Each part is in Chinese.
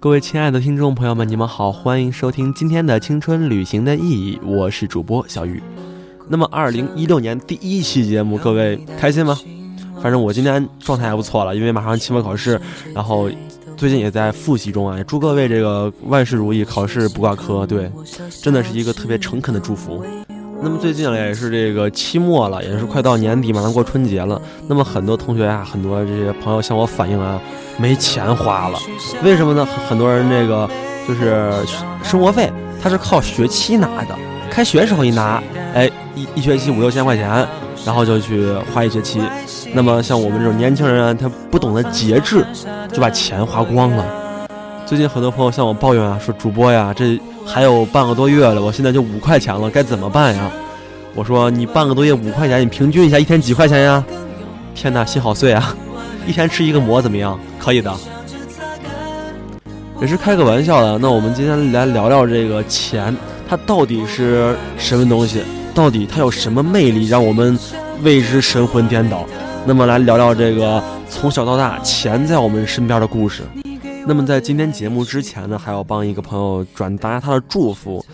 各位亲爱的听众朋友们，你们好，欢迎收听今天的《青春旅行的意义》，我是主播小雨。那么，二零一六年第一期节目，各位开心吗？反正我今天状态还不错了，因为马上期末考试，然后最近也在复习中啊。祝各位这个万事如意，考试不挂科。对，真的是一个特别诚恳的祝福。那么最近呢，也是这个期末了，也是快到年底，马上过春节了。那么很多同学啊，很多这些朋友向我反映啊，没钱花了。为什么呢？很多人这个就是生活费，他是靠学期拿的，开学时候一拿，哎，一一学期五六千块钱。然后就去花一学期，那么像我们这种年轻人，他不懂得节制，就把钱花光了。最近很多朋友向我抱怨啊，说主播呀，这还有半个多月了，我现在就五块钱了，该怎么办呀？我说你半个多月五块钱，你平均一下，一天几块钱呀？天哪，心好碎啊！一天吃一个馍怎么样？可以的，也是开个玩笑的。那我们今天来聊聊这个钱，它到底是什么东西？到底它有什么魅力，让我们为之神魂颠倒？那么来聊聊这个从小到大钱在我们身边的故事。那么在今天节目之前呢，还要帮一个朋友转达他的祝福。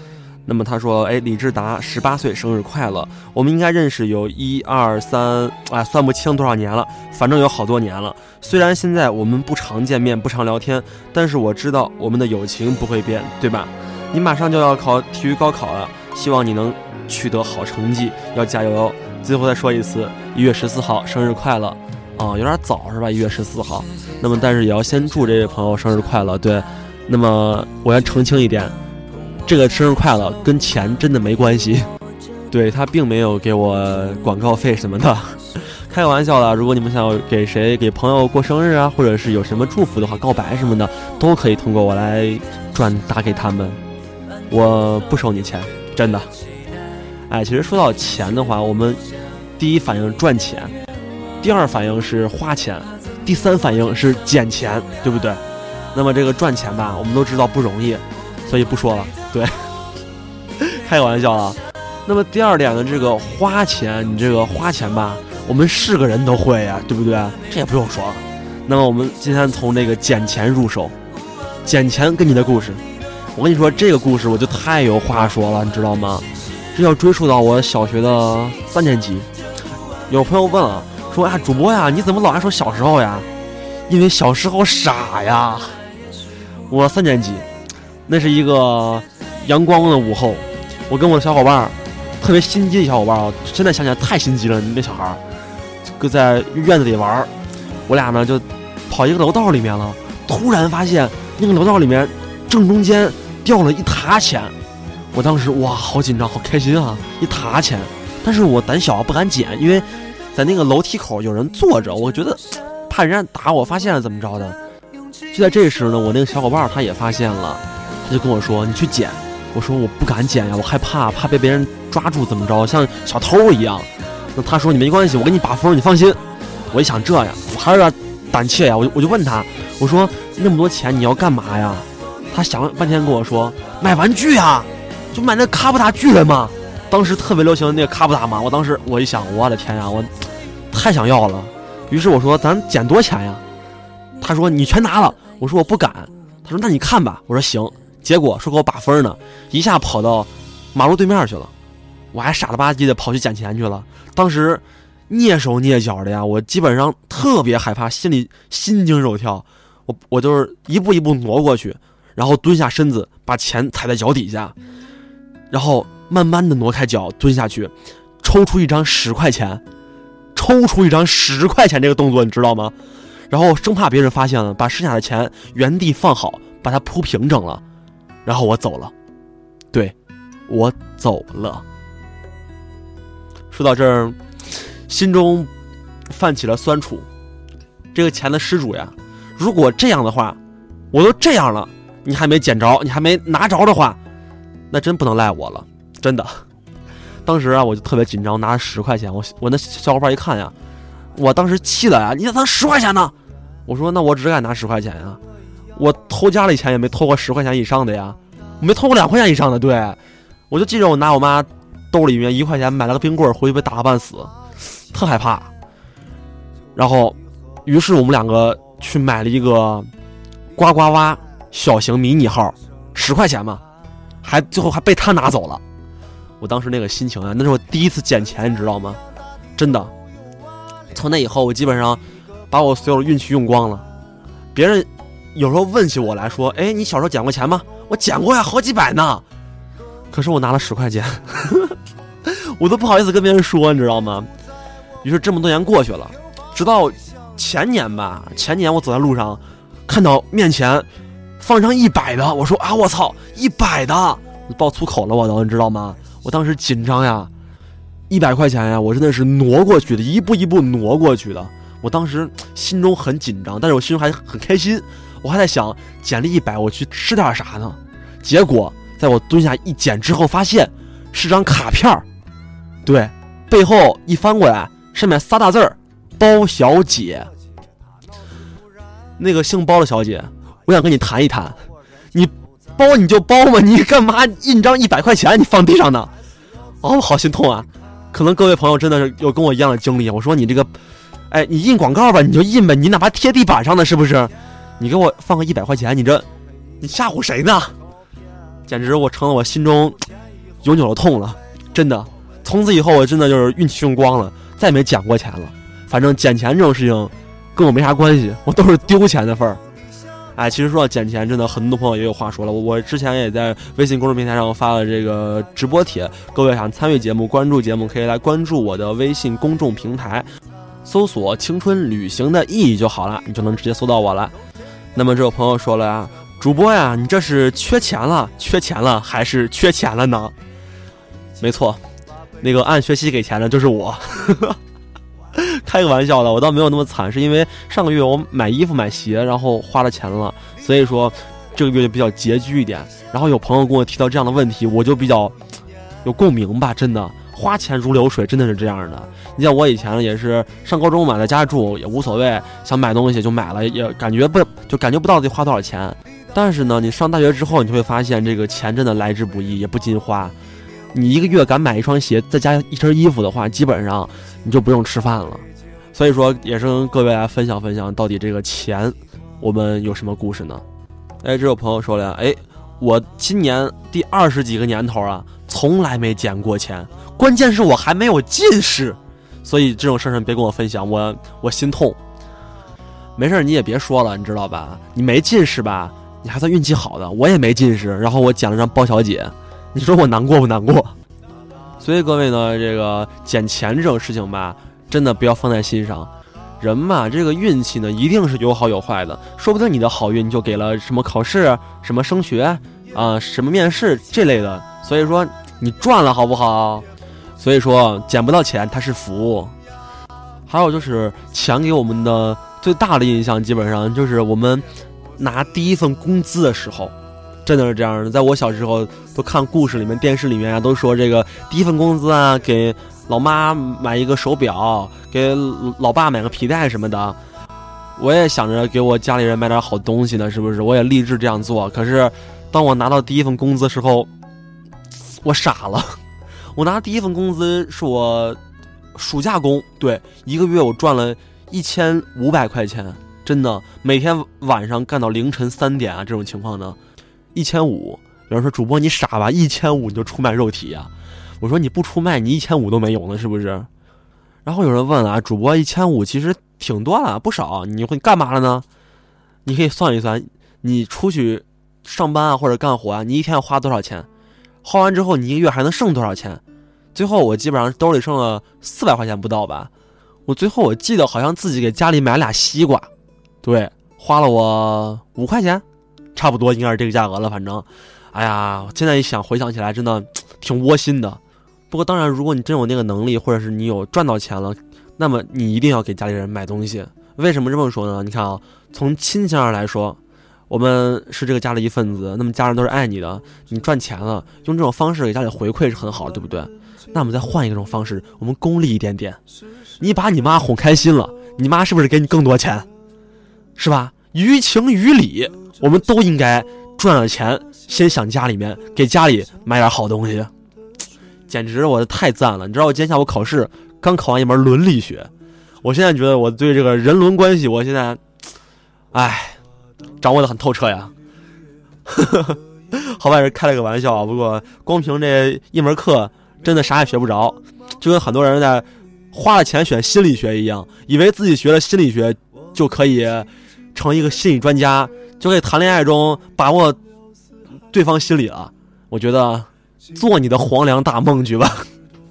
那么他说：“哎，李志达十八岁生日快乐！我们应该认识有一二三，哎，算不清多少年了，反正有好多年了。虽然现在我们不常见面，不常聊天，但是我知道我们的友情不会变，对吧？你马上就要考体育高考了，希望你能。”取得好成绩要加油哦！最后再说一次，一月十四号生日快乐啊！有点早是吧？一月十四号，那么但是也要先祝这位朋友生日快乐。对，那么我要澄清一点，这个生日快乐跟钱真的没关系，对他并没有给我广告费什么的，开个玩笑啦。如果你们想要给谁给朋友过生日啊，或者是有什么祝福的话，告白什么的，都可以通过我来转达给他们，我不收你钱，真的。哎，其实说到钱的话，我们第一反应赚钱，第二反应是花钱，第三反应是捡钱，对不对？那么这个赚钱吧，我们都知道不容易，所以不说了。对，开个玩笑啊。那么第二点呢，这个花钱，你这个花钱吧，我们是个人都会呀，对不对？这也不用说了。那么我们今天从这个捡钱入手，捡钱跟你的故事，我跟你说这个故事我就太有话说了，你知道吗？这要追溯到我小学的三年级，有朋友问了，说啊，主播呀，你怎么老爱说小时候呀？因为小时候傻呀。我三年级，那是一个阳光的午后，我跟我的小伙伴，特别心机的小伙伴啊，现在想起来太心机了，那小孩儿，就在院子里玩我俩呢就跑一个楼道里面了，突然发现那个楼道里面正中间掉了一沓钱。我当时哇，好紧张，好开心啊！一沓钱，但是我胆小不敢捡，因为在那个楼梯口有人坐着，我觉得怕人家打我，发现了怎么着的。就在这时呢，我那个小伙伴他也发现了，他就跟我说：“你去捡。”我说：“我不敢捡呀，我害怕，怕被别人抓住，怎么着，像小偷一样。”那他说：“你没关系，我给你把风，你放心。”我一想这样，我还有点胆怯呀，我就我就问他：“我说那么多钱你要干嘛呀？”他想了半天跟我说：“买玩具呀。”就买那卡布达巨人嘛，当时特别流行那个卡布达嘛。我当时我一想，我的天呀，我太想要了。于是我说：“咱捡多钱呀？”他说：“你全拿了。”我说：“我不敢。”他说：“那你看吧。”我说：“行。”结果说给我把分呢，一下跑到马路对面去了。我还傻了吧唧的跑去捡钱去了。当时蹑手蹑脚的呀，我基本上特别害怕，心里心惊肉跳。我我就是一步一步挪过去，然后蹲下身子，把钱踩在脚底下。然后慢慢的挪开脚，蹲下去，抽出一张十块钱，抽出一张十块钱这个动作你知道吗？然后生怕别人发现了，把剩下的钱原地放好，把它铺平整了，然后我走了，对，我走了。说到这儿，心中泛起了酸楚。这个钱的失主呀，如果这样的话，我都这样了，你还没捡着，你还没拿着的话。那真不能赖我了，真的。当时啊，我就特别紧张，拿着十块钱，我我那小伙伴一看呀，我当时气的呀，你咋十块钱呢？我说那我只敢拿十块钱呀，我偷家里钱也没偷过十块钱以上的呀，没偷过两块钱以上的。对，我就记着我拿我妈兜里面一块钱买了个冰棍，回去被打个半死，特害怕。然后，于是我们两个去买了一个呱呱蛙小型迷你号，十块钱嘛，还最后还被他拿走了。我当时那个心情啊，那是我第一次捡钱，你知道吗？真的。从那以后，我基本上把我所有的运气用光了。别人有时候问起我来说：“哎，你小时候捡过钱吗？”我捡过呀，好几百呢。可是我拿了十块钱，我都不好意思跟别人说，你知道吗？于是这么多年过去了，直到前年吧，前年我走在路上，看到面前放一张一百的，我说啊，我操，一百的，爆粗口了，我都，你知道吗？我当时紧张呀，一百块钱呀，我真的是挪过去的，一步一步挪过去的。我当时心中很紧张，但是我心中还很开心。我还在想，捡了一百，我去吃点啥呢？结果在我蹲下一捡之后，发现是张卡片儿。对，背后一翻过来，上面仨大字儿：包小姐。那个姓包的小姐，我想跟你谈一谈，你。包你就包嘛，你干嘛印章一百块钱你放地上呢？哦，好心痛啊！可能各位朋友真的是有跟我一样的经历。我说你这个，哎，你印广告吧，你就印呗，你哪怕贴地板上的是不是？你给我放个一百块钱，你这你吓唬谁呢？简直我成了我心中永久的痛了，真的。从此以后我真的就是运气用光了，再没捡过钱了。反正捡钱这种事情跟我没啥关系，我都是丢钱的份儿。哎，其实说到捡钱，真的很多朋友也有话说了。我之前也在微信公众平台上发了这个直播帖，各位想参与节目、关注节目，可以来关注我的微信公众平台，搜索“青春旅行”的意义就好了，你就能直接搜到我了。那么这位朋友说了呀，主播呀，你这是缺钱了，缺钱了还是缺钱了呢？没错，那个按学期给钱的就是我。开个玩笑的，我倒没有那么惨，是因为上个月我买衣服买鞋，然后花了钱了，所以说这个月就比较拮据一点。然后有朋友跟我提到这样的问题，我就比较有共鸣吧。真的，花钱如流水，真的是这样的。你像我以前也是上高中嘛，在家住也无所谓，想买东西就买了，也感觉不就感觉不到得花多少钱。但是呢，你上大学之后，你就会发现这个钱真的来之不易，也不禁花。你一个月敢买一双鞋，再加一身衣服的话，基本上你就不用吃饭了。所以说，也是跟各位来分享分享，到底这个钱，我们有什么故事呢？哎，这有朋友说了，哎，我今年第二十几个年头啊，从来没捡过钱，关键是我还没有近视，所以这种事儿别跟我分享，我我心痛。没事你也别说了，你知道吧？你没近视吧？你还算运气好的，我也没近视，然后我捡了张包小姐。你说我难过不难过？所以各位呢，这个捡钱这种事情吧，真的不要放在心上。人嘛，这个运气呢，一定是有好有坏的。说不定你的好运就给了什么考试、什么升学啊、什么面试这类的。所以说你赚了好不好？所以说捡不到钱它是福。还有就是钱给我们的最大的印象，基本上就是我们拿第一份工资的时候。真的是这样的，在我小时候都看故事里面、电视里面啊，都说这个第一份工资啊，给老妈买一个手表，给老爸买个皮带什么的。我也想着给我家里人买点好东西呢，是不是？我也立志这样做。可是，当我拿到第一份工资的时候，我傻了。我拿第一份工资是我暑假工，对，一个月我赚了一千五百块钱，真的，每天晚上干到凌晨三点啊，这种情况呢。一千五，有人说主播你傻吧？一千五你就出卖肉体呀？我说你不出卖，你一千五都没有呢，是不是？然后有人问了啊，主播一千五其实挺多了，不少，你会干嘛了呢？你可以算一算，你出去上班啊或者干活啊，你一天要花多少钱？花完之后你一个月还能剩多少钱？最后我基本上兜里剩了四百块钱不到吧？我最后我记得好像自己给家里买俩西瓜，对，花了我五块钱。差不多应该是这个价格了，反正，哎呀，现在一想，回想起来真的 挺窝心的。不过当然，如果你真有那个能力，或者是你有赚到钱了，那么你一定要给家里人买东西。为什么这么说呢？你看啊，从亲情上来说，我们是这个家的一份子，那么家人都是爱你的。你赚钱了，用这种方式给家里回馈是很好，对不对？那我们再换一种方式，我们功利一点点，你把你妈哄开心了，你妈是不是给你更多钱？是吧？于情于理。我们都应该赚了钱，先想家里面，给家里买点好东西，简直我太赞了！你知道我今天下午考试刚考完一门伦理学，我现在觉得我对这个人伦关系，我现在哎，掌握的很透彻呀。好歹是开了个玩笑啊，不过光凭这一门课，真的啥也学不着，就跟很多人在花了钱选心理学一样，以为自己学了心理学就可以成一个心理专家，就可以谈恋爱中把握对方心理了。我觉得做你的黄粱大梦去吧。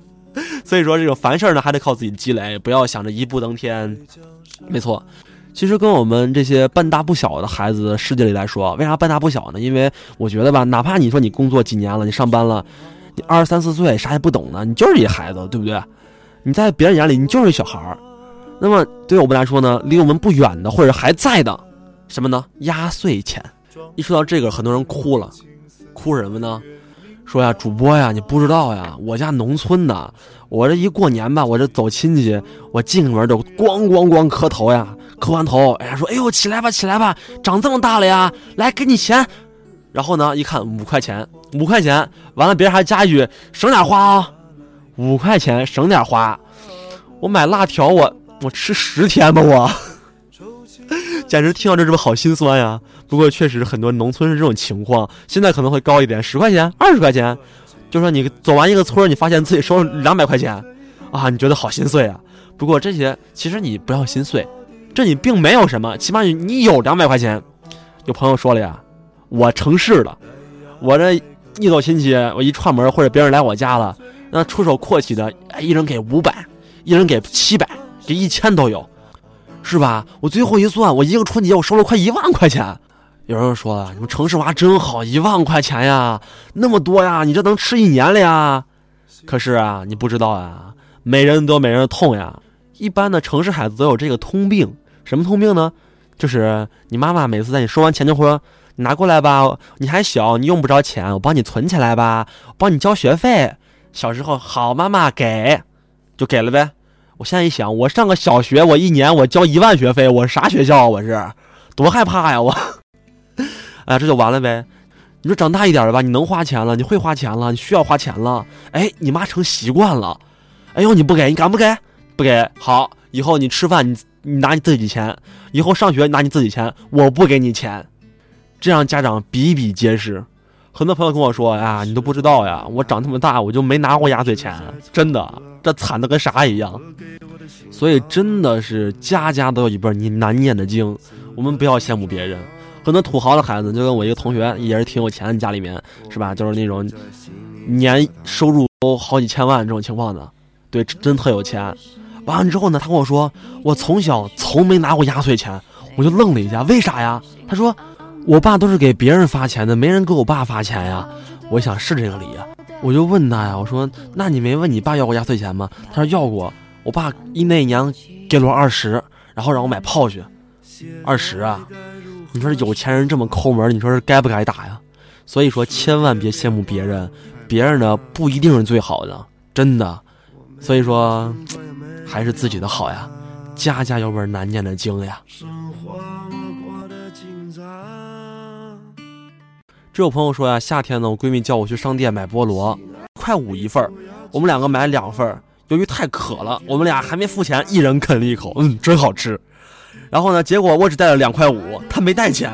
所以说，这种凡事呢，还得靠自己积累，不要想着一步登天。没错。其实跟我们这些半大不小的孩子世界里来说，为啥半大不小呢？因为我觉得吧，哪怕你说你工作几年了，你上班了，你二十三四岁啥也不懂呢，你就是一孩子，对不对？你在别人眼里你就是一小孩儿。那么对我们来说呢，离我们不远的或者还在的，什么呢？压岁钱。一说到这个，很多人哭了，哭什么呢？说呀，主播呀，你不知道呀，我家农村的，我这一过年吧，我这走亲戚，我进门就咣咣咣磕头呀。磕完头，哎呀，说：“哎呦，起来吧，起来吧，长这么大了呀，来给你钱。”然后呢，一看五块钱，五块钱，完了别人还加一句：“省点花啊，五块钱省点花。”我买辣条，我我吃十天吧，我 简直听到这是不是好心酸呀？不过确实很多农村是这种情况，现在可能会高一点，十块钱、二十块钱，就说你走完一个村，你发现自己收了两百块钱，啊，你觉得好心碎啊？不过这些其实你不要心碎。这你并没有什么，起码你你有两百块钱。有朋友说了呀，我城市的，我这一走亲戚，我一串门或者别人来我家了，那出手阔气的，一人给五百，一人给七百，这一千都有，是吧？我最后一算，我一个春节我收了快一万块钱。有人说了，你们城市娃真好，一万块钱呀，那么多呀，你这能吃一年了呀？可是啊，你不知道啊，每人得每人的痛呀。一般的城市孩子都有这个通病，什么通病呢？就是你妈妈每次在你收完钱就会说：“你拿过来吧，你还小，你用不着钱，我帮你存起来吧，帮你交学费。”小时候好，妈妈给，就给了呗。我现在一想，我上个小学，我一年我交一万学费，我啥学校啊？我是多害怕呀！我，哎，这就完了呗。你说长大一点了吧，你能花钱了，你会花钱了，你需要花钱了，哎，你妈成习惯了。哎呦，你不给，你敢不给？不给好，以后你吃饭你你拿你自己钱，以后上学拿你自己钱，我不给你钱，这样家长比比皆是。很多朋友跟我说呀，你都不知道呀，我长这么大我就没拿过压岁钱，真的，这惨的跟啥一样。所以真的是家家都有一本你难念的经，我们不要羡慕别人。很多土豪的孩子，就跟我一个同学也是挺有钱，家里面是吧，就是那种年收入都好几千万这种情况的，对，真特有钱。完了之后呢，他跟我说，我从小从没拿过压岁钱，我就愣了一下，为啥呀？他说，我爸都是给别人发钱的，没人给我爸发钱呀。我想是这个理啊，我就问他呀，我说，那你没问你爸要过压岁钱吗？他说要过，我爸一那年给了我二十，然后让我买炮去，二十啊，你说这有钱人这么抠门，你说是该不该打呀？所以说，千万别羡慕别人，别人的不一定是最好的，真的。所以说。还是自己的好呀，家家有本难念的经呀。这有朋友说呀，夏天呢，我闺蜜叫我去商店买菠萝，块五一份儿，我们两个买两份儿。由于太渴了，我们俩还没付钱，一人啃了一口，嗯，真好吃。然后呢，结果我只带了两块五，他没带钱，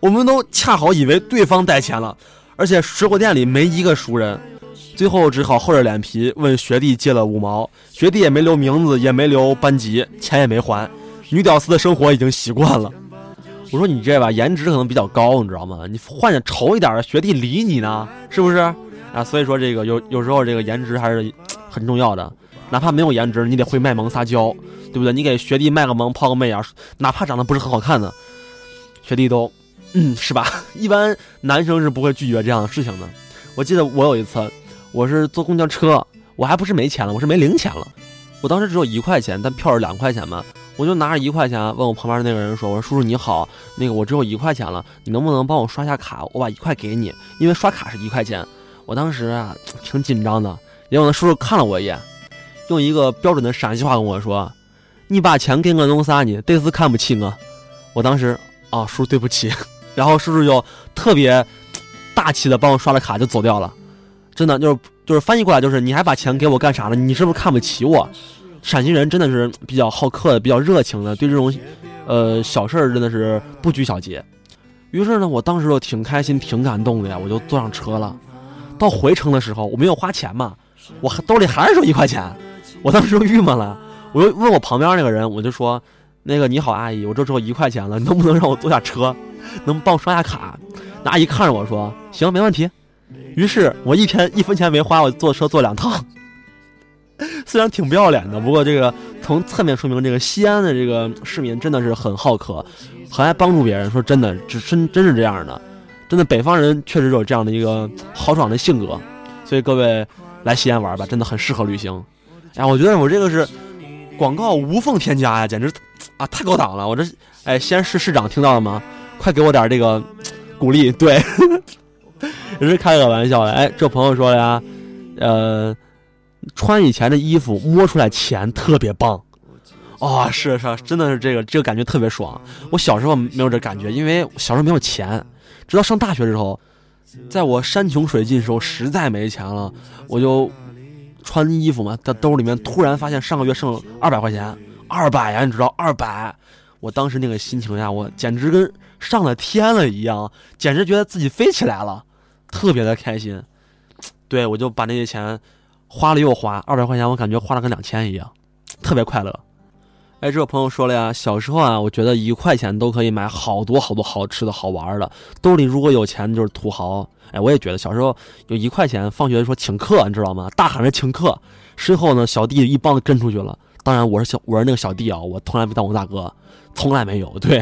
我们都恰好以为对方带钱了，而且水果店里没一个熟人。最后只好厚着脸皮问学弟借了五毛，学弟也没留名字，也没留班级，钱也没还。女屌丝的生活已经习惯了。我说你这吧，颜值可能比较高，你知道吗？你换点丑一点的学弟理你呢，是不是？啊，所以说这个有有时候这个颜值还是很重要的，哪怕没有颜值，你得会卖萌撒娇，对不对？你给学弟卖个萌，抛个媚眼，哪怕长得不是很好看的，学弟都，嗯，是吧？一般男生是不会拒绝这样的事情的。我记得我有一次。我是坐公交车，我还不是没钱了，我是没零钱了。我当时只有一块钱，但票是两块钱嘛，我就拿着一块钱问我旁边那个人说：“我说叔叔你好，那个我只有一块钱了，你能不能帮我刷下卡？我把一块给你，因为刷卡是一块钱。”我当时啊挺紧张的，结果那叔叔看了我一眼，用一个标准的陕西话跟我说：“你把钱给我弄啥你？得是看不起我。”我当时啊叔对不起，然后叔叔就特别大气的帮我刷了卡就走掉了。真的就是就是翻译过来就是你还把钱给我干啥呢？你是不是看不起我？陕西人真的是比较好客的，比较热情的，对这种，呃，小事儿真的是不拘小节。于是呢，我当时就挺开心、挺感动的呀，我就坐上车了。到回程的时候，我没有花钱嘛，我兜里还是剩一块钱，我当时就郁闷了。我就问我旁边那个人，我就说：“那个你好，阿姨，我这只有一块钱了，能不能让我坐下车？能帮我刷下卡？”那阿姨看着我说：“行，没问题。”于是我一天一分钱没花，我坐车坐两趟。虽然挺不要脸的，不过这个从侧面说明这个西安的这个市民真的是很好客，很爱帮助别人。说真的，真真真是这样的，真的北方人确实有这样的一个豪爽的性格。所以各位来西安玩吧，真的很适合旅行。哎，我觉得我这个是广告无缝添加呀，简直啊太高档了。我这哎，西安市市长听到了吗？快给我点这个鼓励。对，也是开个玩笑的。哎，这朋友说了呀，呃。穿以前的衣服，摸出来钱特别棒，啊，是是，真的是这个这个感觉特别爽。我小时候没有这感觉，因为小时候没有钱，直到上大学之后，在我山穷水尽的时候，实在没钱了，我就穿衣服嘛，在兜里面突然发现上个月剩二百块钱，二百呀，你知道二百，我当时那个心情呀，我简直跟上了天了一样，简直觉得自己飞起来了，特别的开心。对我就把那些钱。花了又花，二百块钱我感觉花了跟两千一样，特别快乐。哎，这位朋友说了呀，小时候啊，我觉得一块钱都可以买好多好多好吃的好玩的，兜里如果有钱就是土豪。哎，我也觉得小时候有一块钱，放学说请客，你知道吗？大喊着请客，身后呢小弟一帮子跟出去了。当然我是小我是那个小弟啊，我从来没当过大哥，从来没有。对，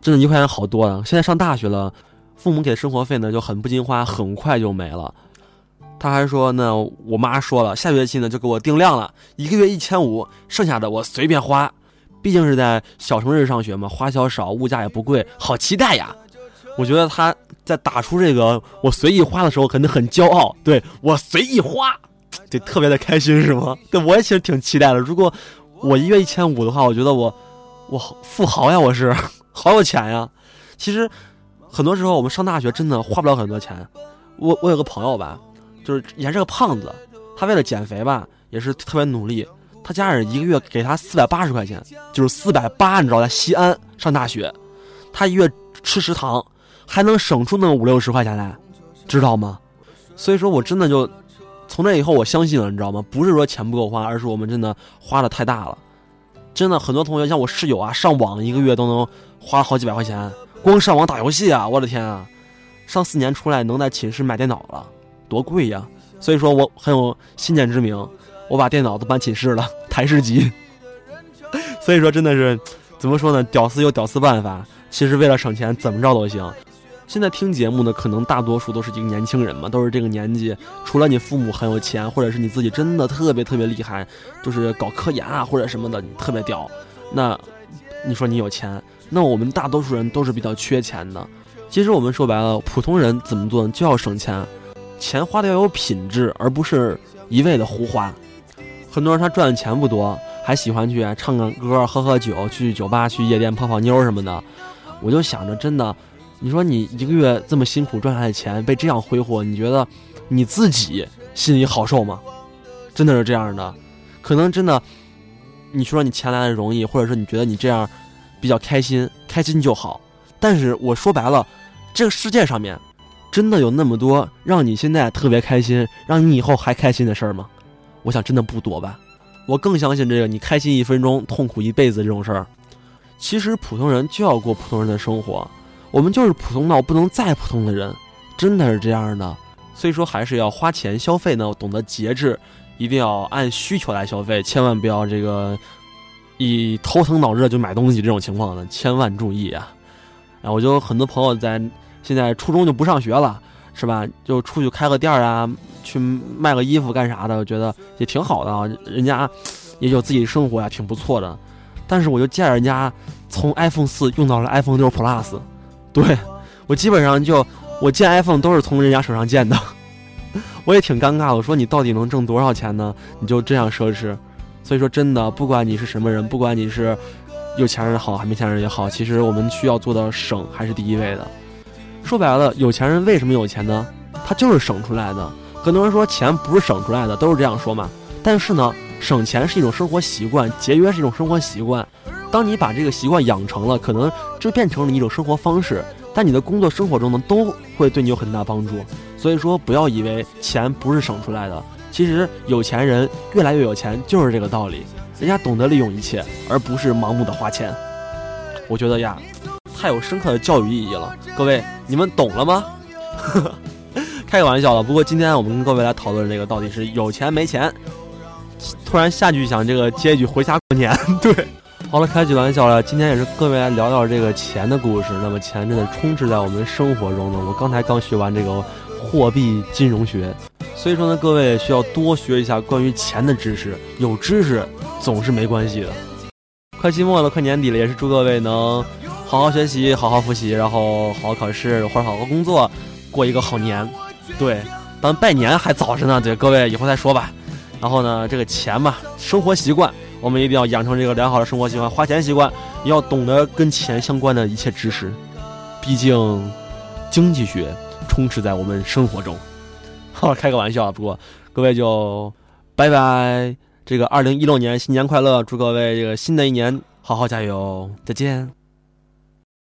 真的，一块钱好多啊。现在上大学了，父母给的生活费呢就很不经花，很快就没了。他还说呢，我妈说了，下学期呢就给我定量了，一个月一千五，剩下的我随便花。毕竟是在小城市上学嘛，花销少，物价也不贵，好期待呀！我觉得他在打出这个我随意花的时候，肯定很骄傲。对我随意花，对特别的开心是吗？对，我也其实挺期待的。如果我一月一千五的话，我觉得我我富豪呀，我是 好有钱呀。其实很多时候我们上大学真的花不了很多钱。我我有个朋友吧。就是以前是个胖子，他为了减肥吧，也是特别努力。他家人一个月给他四百八十块钱，就是四百八，你知道，在西安上大学，他一月吃食堂还能省出那五六十块钱来，知道吗？所以说我真的就从那以后我相信了，你知道吗？不是说钱不够花，而是我们真的花的太大了。真的很多同学像我室友啊，上网一个月都能花好几百块钱，光上网打游戏啊，我的天啊！上四年出来能在寝室买电脑了。多贵呀！所以说我很有先见之明，我把电脑都搬寝室了，台式机。所以说真的是，怎么说呢？屌丝有屌丝办法，其实为了省钱，怎么着都行。现在听节目的可能大多数都是一个年轻人嘛，都是这个年纪。除了你父母很有钱，或者是你自己真的特别特别厉害，就是搞科研啊或者什么的，特别屌。那你说你有钱，那我们大多数人都是比较缺钱的。其实我们说白了，普通人怎么做就要省钱。钱花的要有品质，而不是一味的胡花。很多人他赚的钱不多，还喜欢去唱个歌、喝喝酒、去酒吧、去夜店泡泡妞什么的。我就想着，真的，你说你一个月这么辛苦赚来的钱被这样挥霍，你觉得你自己心里好受吗？真的是这样的。可能真的，你说你钱来的容易，或者说你觉得你这样比较开心，开心就好。但是我说白了，这个世界上面。真的有那么多让你现在特别开心，让你以后还开心的事儿吗？我想真的不多吧。我更相信这个，你开心一分钟，痛苦一辈子这种事儿。其实普通人就要过普通人的生活，我们就是普通到不能再普通的人，真的是这样的。所以说还是要花钱消费呢，懂得节制，一定要按需求来消费，千万不要这个以头疼脑热就买东西这种情况呢，千万注意啊！啊，我就很多朋友在。现在初中就不上学了，是吧？就出去开个店儿啊，去卖个衣服干啥的？我觉得也挺好的啊，人家也有自己的生活呀，挺不错的。但是我就见人家从 iPhone 四用到了 iPhone 六 Plus，对我基本上就我见 iPhone 都是从人家手上见的，我也挺尴尬。我说你到底能挣多少钱呢？你就这样奢侈？所以说真的，不管你是什么人，不管你是有钱人好还没钱人也好，其实我们需要做到省还是第一位的。说白了，有钱人为什么有钱呢？他就是省出来的。很多人说钱不是省出来的，都是这样说嘛。但是呢，省钱是一种生活习惯，节约是一种生活习惯。当你把这个习惯养成了，可能就变成了一种生活方式。但你的工作生活中呢，都会对你有很大帮助。所以说，不要以为钱不是省出来的。其实有钱人越来越有钱，就是这个道理。人家懂得利用一切，而不是盲目的花钱。我觉得呀，太有深刻的教育意义了。各位，你们懂了吗？开个玩笑了。不过今天我们跟各位来讨论这个到底是有钱没钱。突然下句想这个接一句回家过年。对，好了，开句玩笑了。今天也是各位来聊聊这个钱的故事。那么钱真的充斥在我们生活中呢。我刚才刚学完这个货币金融学，所以说呢，各位需要多学一下关于钱的知识。有知识总是没关系的。快期末了，快年底了，也是祝各位能好好学习，好好复习，然后好好考试或者好好工作，过一个好年。对，当拜年还早着呢，对各位以后再说吧。然后呢，这个钱嘛，生活习惯，我们一定要养成这个良好的生活习惯，花钱习惯，也要懂得跟钱相关的一切知识。毕竟，经济学充斥在我们生活中。好，开个玩笑，不过各位就拜拜。这个二零一六年新年快乐，祝各位这个新的一年好好加油，再见。